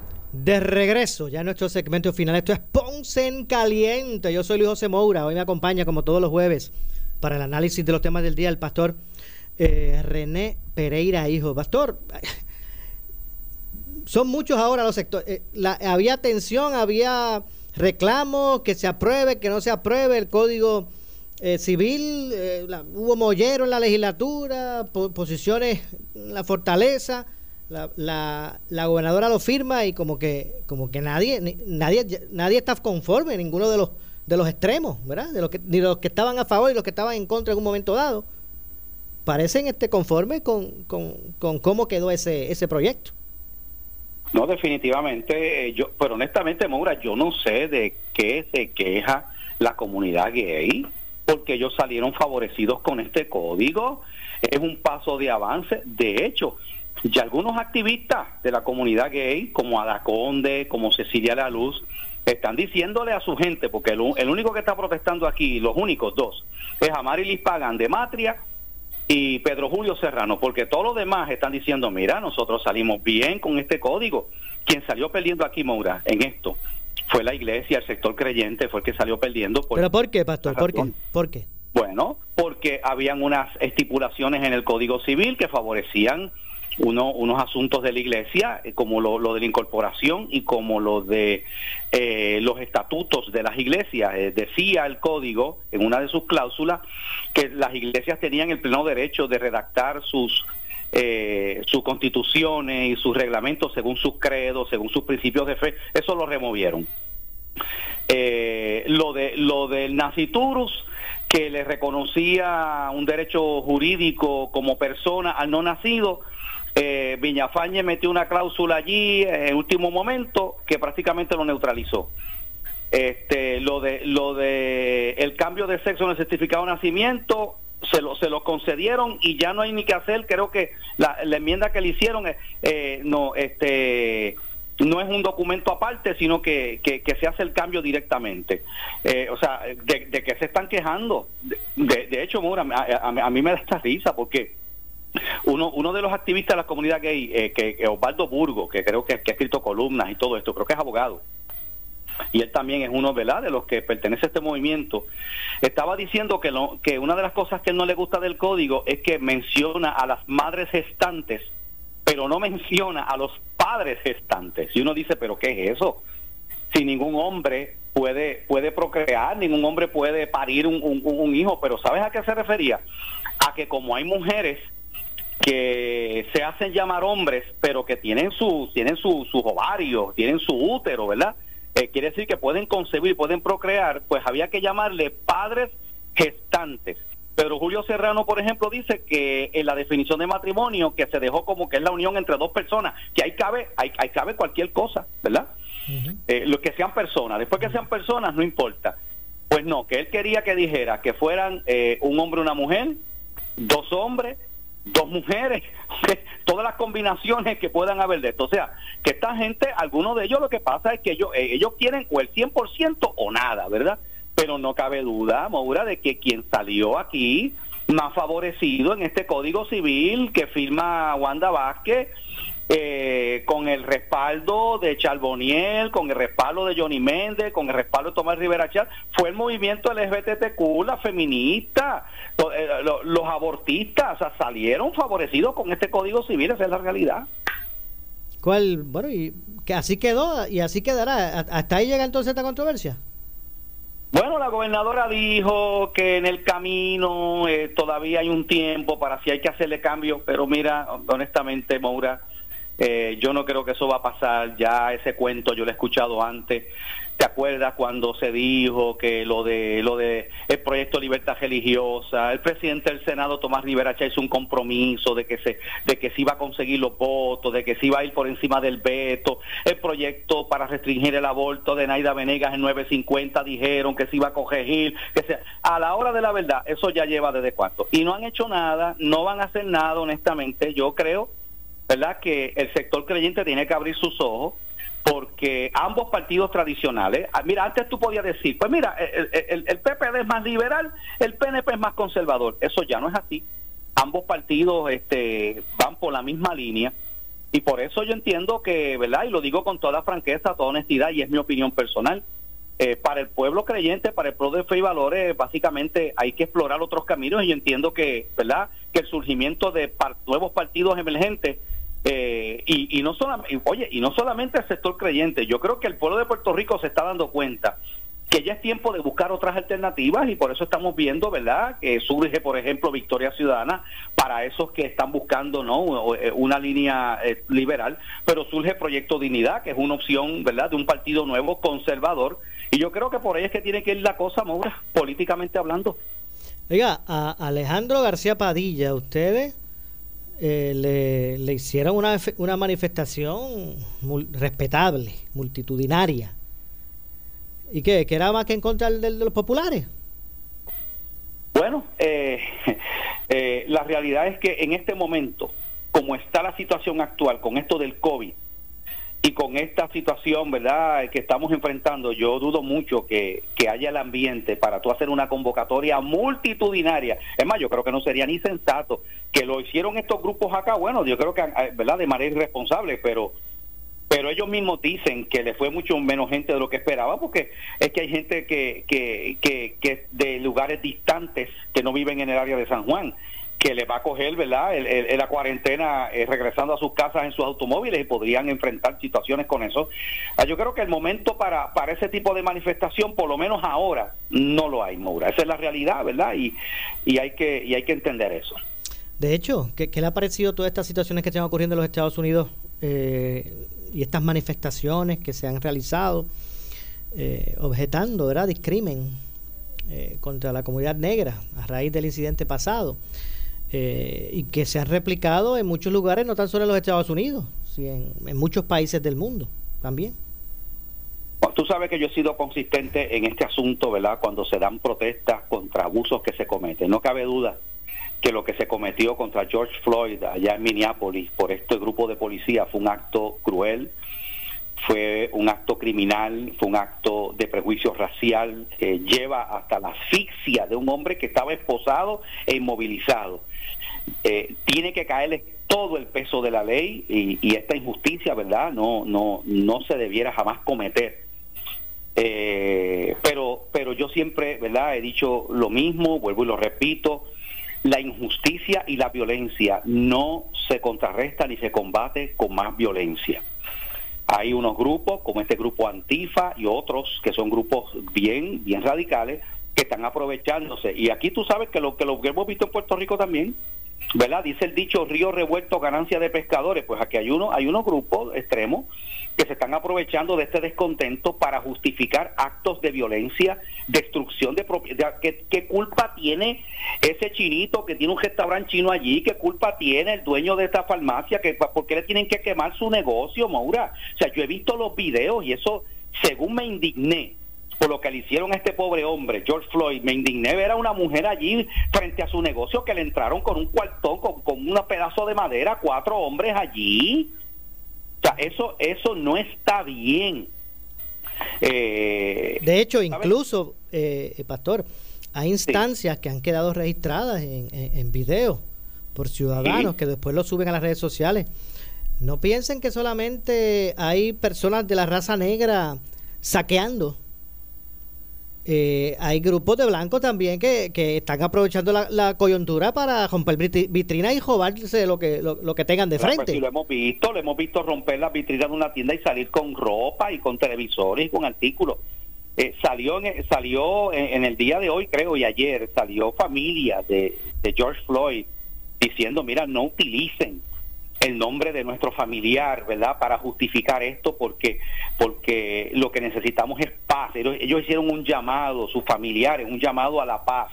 de regreso ya nuestro segmento final. Esto es Ponce en Caliente. Yo soy Luis José Moura. Hoy me acompaña, como todos los jueves, para el análisis de los temas del día, el pastor eh, René Pereira, hijo. Pastor, [LAUGHS] son muchos ahora los sectores. Eh, la- había tensión, había reclamos, que se apruebe, que no se apruebe el código eh, civil. hubo mollero en la legislatura, po- posiciones en la fortaleza. La, la, la gobernadora lo firma y como que como que nadie nadie nadie está conforme ninguno de los de los extremos verdad de los que ni los que estaban a favor y los que estaban en contra en un momento dado parecen este conformes con, con, con cómo quedó ese ese proyecto No, definitivamente, eh, yo, pero honestamente, Maura, yo no sé de qué se queja la comunidad gay, porque ellos salieron favorecidos con este código. Es un paso de avance. De hecho, ya algunos activistas de la comunidad gay, como Ada Conde, como Cecilia La Luz, están diciéndole a su gente, porque el, el único que está protestando aquí, los únicos dos, es Amarilis Pagan de Matria y Pedro Julio Serrano, porque todos los demás están diciendo, mira, nosotros salimos bien con este código. Quien salió perdiendo aquí, Moura, en esto, fue la iglesia, el sector creyente, fue el que salió perdiendo. por- pero por qué pastor por qué por qué Bueno, porque habían unas estipulaciones en el Código Civil que favorecían uno- unos asuntos de la iglesia, eh, como lo, de la incorporación y como lo de eh, los estatutos de las iglesias. Eh, decía el Código, en una de sus cláusulas, que las iglesias tenían el pleno derecho de redactar sus eh, sus constituciones y sus reglamentos según sus credos, según sus principios de fe. Eso lo removieron. Lo de lo del naciturus que le reconocía un derecho jurídico como persona al no nacido eh, Viñafañe metió una cláusula allí en último momento que prácticamente lo neutralizó este lo de lo de el cambio de sexo en el certificado de nacimiento se lo se lo concedieron y ya no hay ni que hacer creo que la, enmienda que le hicieron eh, eh, no este no es un documento aparte, sino que, que, se hace el cambio directamente. Eh, o sea, de, que se están quejando. De, hecho, Mora, a, a- a mí me da esta risa porque uno, uno de los activistas de la comunidad gay, eh, que, que Osvaldo Burgo, que creo que, ha escrito columnas y todo esto, creo que es abogado, y él también es uno ¿verdad? de los que pertenece a este movimiento, estaba diciendo que, lo, que una de las cosas que él no le gusta del código es que menciona a las madres gestantes, pero no menciona a los padres gestantes. Y uno dice, pero ¿qué es eso? Si ningún hombre puede, puede procrear, ningún hombre puede parir un, un- un hijo, pero ¿sabes a qué se refería? A que como hay mujeres que se hacen llamar hombres, pero que tienen su, tienen su, sus ovarios, tienen su útero, ¿verdad? Eh, quiere decir que pueden concebir, pueden procrear, pues había que llamarle padres gestantes. Pero Julio Serrano, por ejemplo, dice que en la definición de matrimonio, que se dejó como que es la unión entre dos personas, que ahí cabe, ahí, ahí cabe cualquier cosa, ¿verdad? Eh, lo que sean personas, después que sean personas, no importa. Pues no, que él quería que dijera que fueran eh, un hombre y una mujer, dos hombres, dos mujeres, [LAUGHS] todas las combinaciones que puedan haber de esto. O sea, que esta gente, algunos de ellos lo que pasa es que ellos, eh, ellos quieren o el 100% o nada, ¿verdad? Pero no cabe duda, Maura, de que quien salió aquí más favorecido en este Código Civil que firma Wanda Vázquez, eh, con el respaldo de Charboniel, con el respaldo de Johnny Méndez, con el respaldo de Tomás Rivera Char, fue el movimiento LGBTQ, la feminista, eh, lo- los abortistas, o sea, salieron favorecidos con este Código Civil, esa es la realidad. ¿Cuál? Bueno, y que así quedó y así quedará. ¿A- ¿Hasta ahí llega entonces esta controversia? Bueno, la gobernadora dijo que en el camino eh, todavía hay un tiempo para si hay que hacerle cambios, pero mira, honestamente, Moura, eh, yo no creo que eso va a pasar. Ya ese cuento yo lo he escuchado antes. ¿Te acuerdas cuando se dijo que lo de lo de el proyecto Libertad Religiosa, el presidente del Senado Tomás Rivera hizo un compromiso de que se de que se iba a conseguir los votos, de que se iba a ir por encima del veto, el proyecto para restringir el aborto de Naida Venegas en 950 dijeron que se iba a corregir, que sea a la hora de la verdad, eso ya lleva desde cuánto y no han hecho nada, no van a hacer nada honestamente, yo creo, ¿verdad? que el sector creyente tiene que abrir sus ojos porque ambos partidos tradicionales, ah, mira, antes tú podías decir, pues mira, el, el, el, PPD es más liberal, el PNP es más conservador, eso ya no es así. Ambos partidos este, van por la misma línea y por eso yo entiendo que, ¿verdad? Y lo digo con toda franqueza, toda honestidad y es mi opinión personal. Eh, para el pueblo creyente, para el pueblo de fe y valores, básicamente hay que explorar otros caminos y yo entiendo que, ¿verdad? Que el surgimiento de nuevos partidos emergentes eh, y, y, no solamente, oye, y no solamente el sector creyente, yo creo que el pueblo de Puerto Rico se está dando cuenta que ya es tiempo de buscar otras alternativas y por eso estamos viendo, ¿verdad? Que surge, por ejemplo, Victoria Ciudadana para esos que están buscando, ¿no? Eh, una línea eh, liberal, pero surge Proyecto Dignidad, que es una opción, ¿verdad? De un partido nuevo conservador y yo creo que por ahí es que tiene que ir la cosa, Maura, políticamente hablando. Oiga, a Alejandro García Padilla, ustedes eh, le, le, hicieron una, una manifestación respetable, multitudinaria. ¿Y qué? ¿Que era más que en contra de, los populares? Bueno, eh, [LAUGHS] eh, la realidad es que en este momento, como está la situación actual con esto del COVID, y con esta situación, ¿verdad?, que estamos enfrentando, yo dudo mucho que, que, haya el ambiente para tú hacer una convocatoria multitudinaria. Es más, yo creo que no sería ni sensato que lo hicieron estos grupos acá. Bueno, yo creo que, eh, ¿verdad?, de manera irresponsable, pero pero ellos mismos dicen que le fue mucho menos gente de lo que esperaba, porque es que hay gente que, que, que, que de lugares distantes que no viven en el área de San Juan que le va a coger, ¿verdad?, el, la cuarentena eh, regresando a sus casas en sus automóviles y podrían enfrentar situaciones con eso. Ah, yo creo que el momento para, para ese tipo de manifestación, por lo menos ahora, no lo hay, Moura. Esa es la realidad, ¿verdad? Y, y, hay, que, y hay que entender eso. De hecho, ¿qué, le ha parecido todas estas situaciones que están ocurriendo en los Estados Unidos eh, y estas manifestaciones que se han realizado eh, objetando, ¿verdad?, discrimen contra la comunidad negra a raíz del incidente pasado. Eh, y que se han replicado en muchos lugares, no tan solo en los Estados Unidos, sino en, muchos países del mundo también. tú sabes que yo he sido consistente en este asunto, ¿verdad? Cuando se dan protestas contra abusos que se cometen. No cabe duda que lo que se cometió contra George Floyd allá en Minneapolis por este grupo de policía fue un acto cruel, fue un acto criminal, fue un acto de prejuicio racial, que lleva hasta la asfixia de un hombre que estaba esposado e inmovilizado. Eh, tiene que caerle todo el peso de la ley y, esta injusticia, ¿verdad? No, no, no se debiera jamás cometer. Eh, pero, pero yo siempre, ¿verdad? He dicho lo mismo, vuelvo y lo repito, la injusticia y la violencia no se contrarresta ni se combate con más violencia. Hay unos grupos, como este grupo Antifa y otros, que son grupos bien, bien radicales, que están aprovechándose. Y aquí tú sabes que lo que lo hemos visto en Puerto Rico también, ¿verdad? Dice el dicho río revuelto, ganancia de pescadores. Pues aquí hay uno, hay unos grupos extremos que se están aprovechando de este descontento para justificar actos de violencia, destrucción de propiedad. ¿Qué, ¿Qué, culpa tiene ese chinito que tiene un restaurante chino allí? ¿Qué culpa tiene el dueño de esta farmacia? que ¿Por qué le tienen que quemar su negocio, Maura? O sea, yo he visto los videos y eso, según me indigné, por lo que le hicieron a este pobre hombre, George Floyd. Me indigné ver a una mujer allí frente a su negocio que le entraron con un cuartón, con, con un pedazo de madera, cuatro hombres allí. O sea, eso, eso no está bien. Eh, de hecho, incluso, eh, Pastor, hay instancias que han quedado registradas en, en, video por ciudadanos que después lo suben a las redes sociales. No piensen que solamente hay personas de la raza negra saqueando eh, hay grupos de blancos también que, que están aprovechando la, coyuntura para romper vitrinas y robarse lo que, lo, que tengan de pues frente. lo hemos visto, lo hemos visto romper las vitrinas de una tienda y salir con ropa y con televisores y con artículos. eh, salió en, salió en, el día de hoy, creo, y ayer, salió familia de, de George Floyd diciendo, mira, no utilicen el nombre de nuestro familiar, ¿verdad? Para justificar esto porque porque lo que necesitamos es paz. Ellos, ellos hicieron un llamado, sus familiares, un llamado a la paz,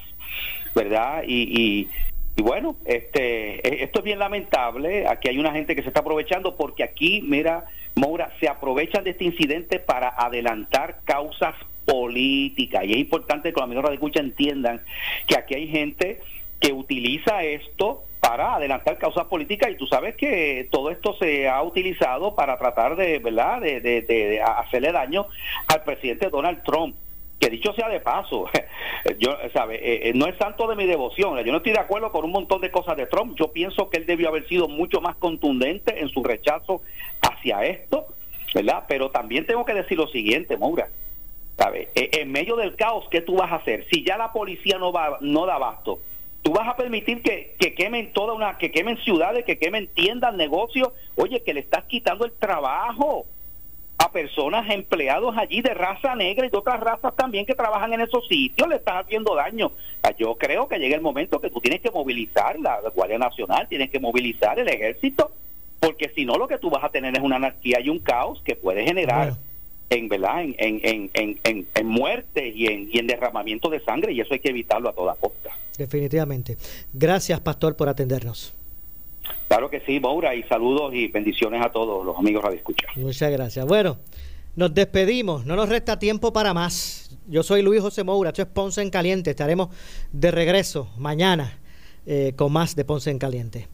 ¿verdad? Y, y, bueno, este e, esto es bien lamentable. Aquí hay una gente que se está aprovechando porque aquí, mira, Moura, se aprovechan de este incidente para adelantar causas políticas. Y es importante que los amigos de escucha entiendan que aquí hay gente que utiliza esto para adelantar causas políticas y tú sabes que todo esto se ha utilizado para tratar de, ¿verdad?, de, de, hacerle daño al presidente Donald Trump que dicho sea de paso, [LAUGHS] yo, sabe, eh, eh, no es santo de mi devoción. Yo no estoy de acuerdo con un montón de cosas de Trump. Yo pienso que él debió haber sido mucho más contundente en su rechazo hacia esto, ¿verdad? Pero también tengo que decir lo siguiente, Moura. ¿sabe? Eh, en medio del caos, ¿qué tú vas a hacer? Si ya la policía no va, no da abasto, tú vas a permitir que, que quemen toda una, que quemen ciudades, que quemen tiendas, negocios, oye, que le estás quitando el trabajo a personas empleados allí de raza negra y de otras razas también que trabajan en esos sitios, le estás haciendo daño. Yo creo que llega el momento que tú tienes que movilizar la Guardia Nacional, tienes que movilizar el ejército, porque si no lo que tú vas a tener es una anarquía y un caos que puede generar en verdad en, en, en, en, en muerte y en, y en derramamiento de sangre y eso hay que evitarlo a toda costa. Definitivamente. Gracias, Pastor, por atendernos. Claro que sí, Maura, y saludos y bendiciones a todos los amigos Radio Escucha. Muchas gracias. Bueno, nos despedimos, no nos resta tiempo para más. Yo soy Luis José Moura, esto es Ponce en Caliente. Estaremos de regreso mañana eh, con más de Ponce en Caliente.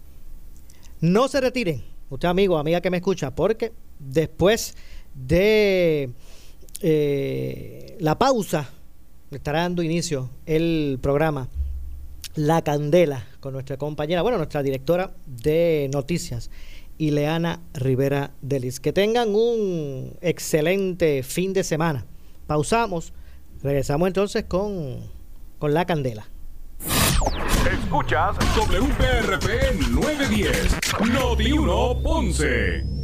No se retiren, usted amigo, amiga que me escucha, porque después de eh, la pausa, estará dando inicio el programa La Candela con nuestra compañera, bueno, nuestra directora de noticias, Ileana Rivera Delis. Que tengan un excelente fin de semana. Pausamos, regresamos entonces con, con La Candela. Escuchas WPRP 910, Noti 1 Ponce.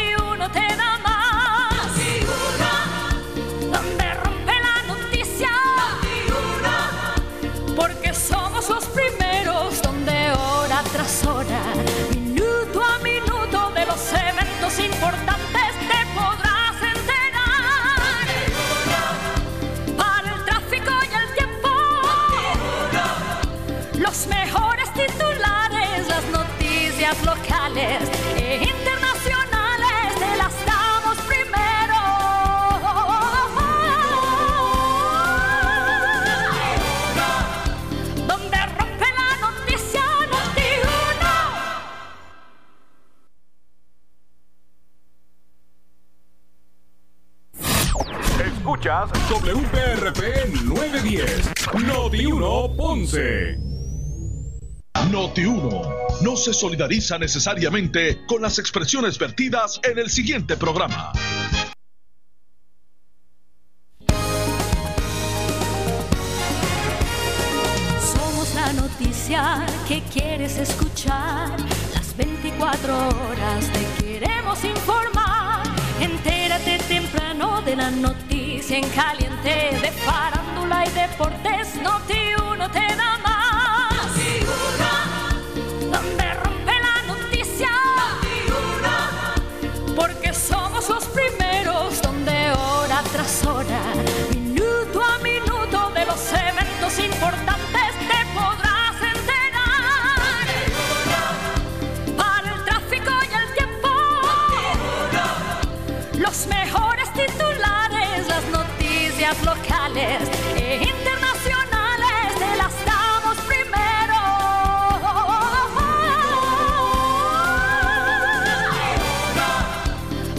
locales e internacionales te las damos primero. Donde rompe la noticia, Noti uno. Escuchas WPRP 910, Noti 1 Ponce. Noti 1 no se solidariza necesariamente con las expresiones vertidas en el siguiente programa. Somos la noticia que quieres escuchar. Las 24 horas te queremos informar. Entérate temprano de la noticia en caliente de farándula y deportes. Noti 1 te da locales e internacionales te las damos primero.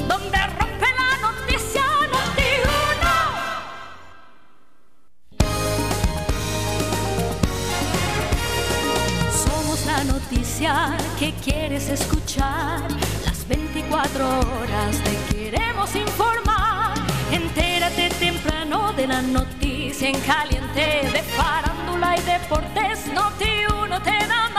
Donde rompe la noticia Noti1. Somos la noticia que quieres escuchar. Las 24 horas te queremos informar la noticia en caliente de farándula y deportes. Noti uno te da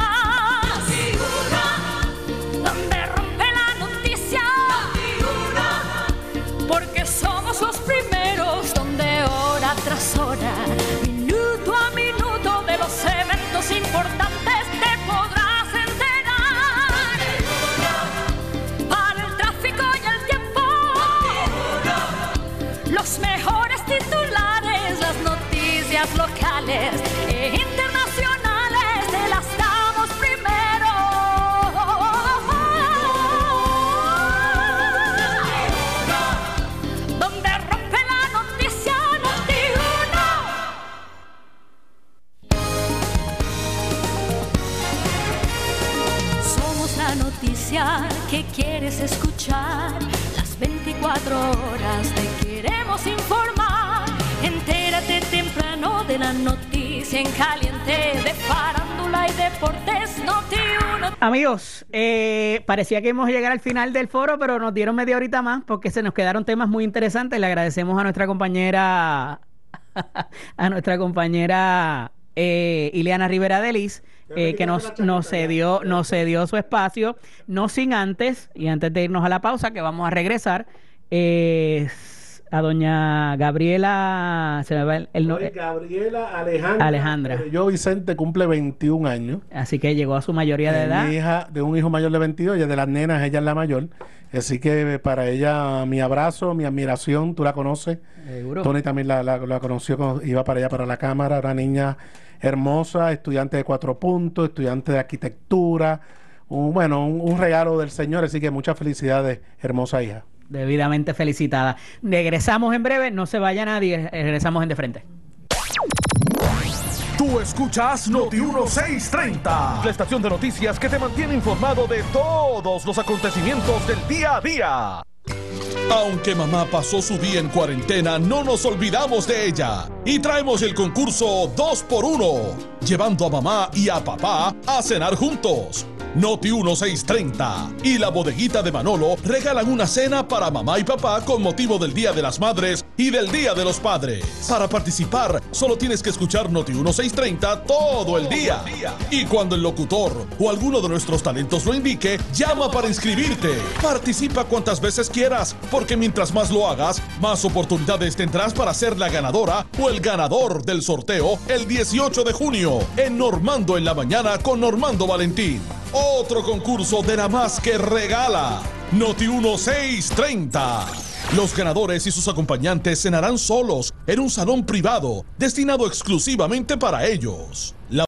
en caliente de farándula y deportes. Noti uno. Amigos, eh, parecía que íbamos a llegar al final del foro, pero nos dieron media horita más porque se nos quedaron temas muy interesantes. Le agradecemos a nuestra compañera, [LAUGHS] a nuestra compañera eh, Ileana Rivera Delis, eh, que nos, nos cedió, nos cedió su espacio, no sin antes, y antes de irnos a la pausa, que vamos a regresar, eh, a doña Gabriela, se me va el, el no- Gabriela Alejandra. Alejandra. Eh, Yo, Vicente, cumple 21 años. Así que llegó a su mayoría de Eh, edad. Hija, de un hijo mayor de 22, y de las nenas, ella es la mayor. Así que para ella, mi abrazo, mi admiración, tú la conoces. Seguro. Tony también la, la- la conoció, cuando iba para allá, para la cámara, una niña hermosa, estudiante de cuatro puntos, estudiante de arquitectura. Un, bueno, un, un regalo del Señor, así que muchas felicidades, hermosa hija. Debidamente felicitada. Regresamos en breve, no se vaya nadie, regresamos en de frente. Tú escuchas Noti 1630, la estación de noticias que te mantiene informado de todos los acontecimientos del día a día. Aunque mamá pasó su día en cuarentena, no nos olvidamos de ella y traemos el concurso 2x1, llevando a mamá y a papá a cenar juntos. Noti 1630 y la bodeguita de Manolo regalan una cena para mamá y papá con motivo del Día de las Madres y del Día de los Padres. Para participar, solo tienes que escuchar Noti 1630 todo el día. Y cuando el locutor o alguno de nuestros talentos lo indique, llama para inscribirte. Participa cuantas veces quieras, porque mientras más lo hagas, más oportunidades tendrás para ser la ganadora o el ganador del sorteo el 18 de junio en Normando en la mañana con Normando Valentín. Otro concurso de la más que regala. Noti 1630. Los ganadores y sus acompañantes cenarán solos en un salón privado destinado exclusivamente para ellos.